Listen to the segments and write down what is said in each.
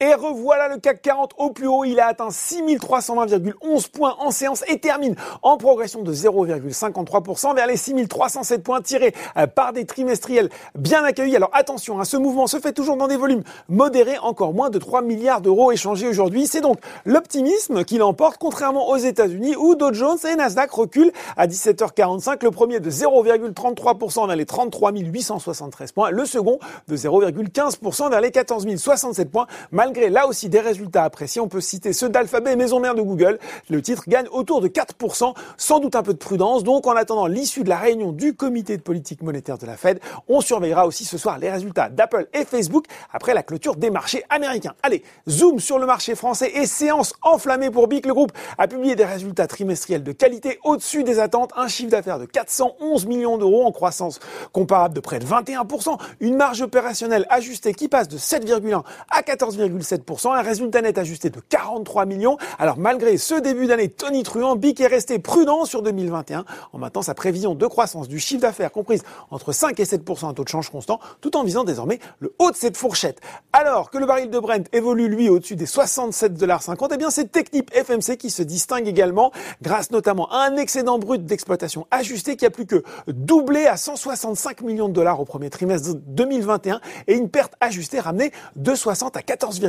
Et revoilà le CAC 40 au plus haut. Il a atteint 6320,11 points en séance et termine en progression de 0,53% vers les 6307 points tirés euh, par des trimestriels bien accueillis. Alors attention, hein, ce mouvement se fait toujours dans des volumes modérés, encore moins de 3 milliards d'euros échangés aujourd'hui. C'est donc l'optimisme qui l'emporte, contrairement aux États-Unis où Dow Jones et Nasdaq reculent à 17h45. Le premier de 0,33% vers les 33 873 points, le second de 0,15% vers les 14 067 points malgré là aussi des résultats appréciés. On peut citer ceux d'Alphabet, maison mère de Google. Le titre gagne autour de 4%, sans doute un peu de prudence. Donc en attendant l'issue de la réunion du comité de politique monétaire de la Fed, on surveillera aussi ce soir les résultats d'Apple et Facebook après la clôture des marchés américains. Allez, zoom sur le marché français et séance enflammée pour BIC. Le groupe a publié des résultats trimestriels de qualité au-dessus des attentes, un chiffre d'affaires de 411 millions d'euros en croissance comparable de près de 21%, une marge opérationnelle ajustée qui passe de 7,1 à 14,1 un résultat net ajusté de 43 millions. Alors malgré ce début d'année tonitruant, BIC est resté prudent sur 2021 en maintenant sa prévision de croissance du chiffre d'affaires comprise entre 5 et 7% à taux de change constant, tout en visant désormais le haut de cette fourchette. Alors que le baril de Brent évolue lui au-dessus des 67,50$, eh bien c'est Technip FMC qui se distingue également grâce notamment à un excédent brut d'exploitation ajusté qui a plus que doublé à 165 millions de dollars au premier trimestre 2021 et une perte ajustée ramenée de 60 à 14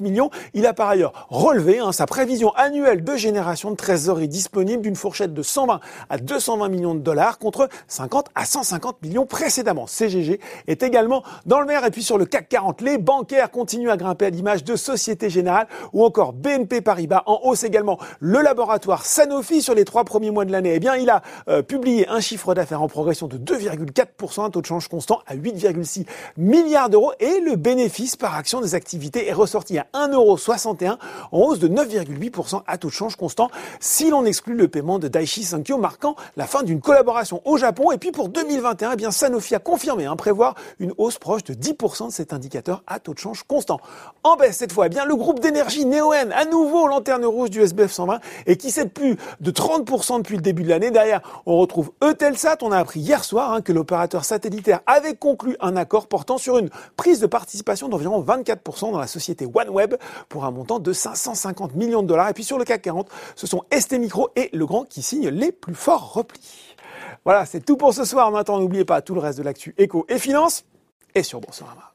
millions. Il a par ailleurs relevé hein, sa prévision annuelle de génération de trésorerie disponible d'une fourchette de 120 à 220 millions de dollars contre 50 à 150 millions précédemment. CGG est également dans le vert. Et puis sur le CAC 40, les bancaires continuent à grimper à l'image de Société Générale ou encore BNP Paribas. En hausse également le laboratoire Sanofi sur les trois premiers mois de l'année. Eh bien, il a euh, publié un chiffre d'affaires en progression de 2,4%, un taux de change constant à 8,6 milliards d'euros et le bénéfice par action des activités est ressorti à 1,61€ en hausse de 9,8% à taux de change constant si l'on exclut le paiement de Daiichi Sankyo marquant la fin d'une collaboration au Japon. Et puis pour 2021, eh bien Sanofi a confirmé hein, prévoir une hausse proche de 10% de cet indicateur à taux de change constant. En baisse cette fois, eh bien le groupe d'énergie Neoen, à nouveau lanterne rouge du SBF 120 et qui cède plus de 30% depuis le début de l'année. Derrière, on retrouve Eutelsat. On a appris hier soir hein, que l'opérateur satellitaire avait conclu un accord portant sur une prise de participation d'environ 24% dans la société OneWeb pour un montant de 550 millions de dollars. Et puis sur le CAC 40, ce sont ST Micro et Legrand qui signent les plus forts replis. Voilà, c'est tout pour ce soir. Maintenant, n'oubliez pas tout le reste de l'actu éco et finance et sur Boursorama.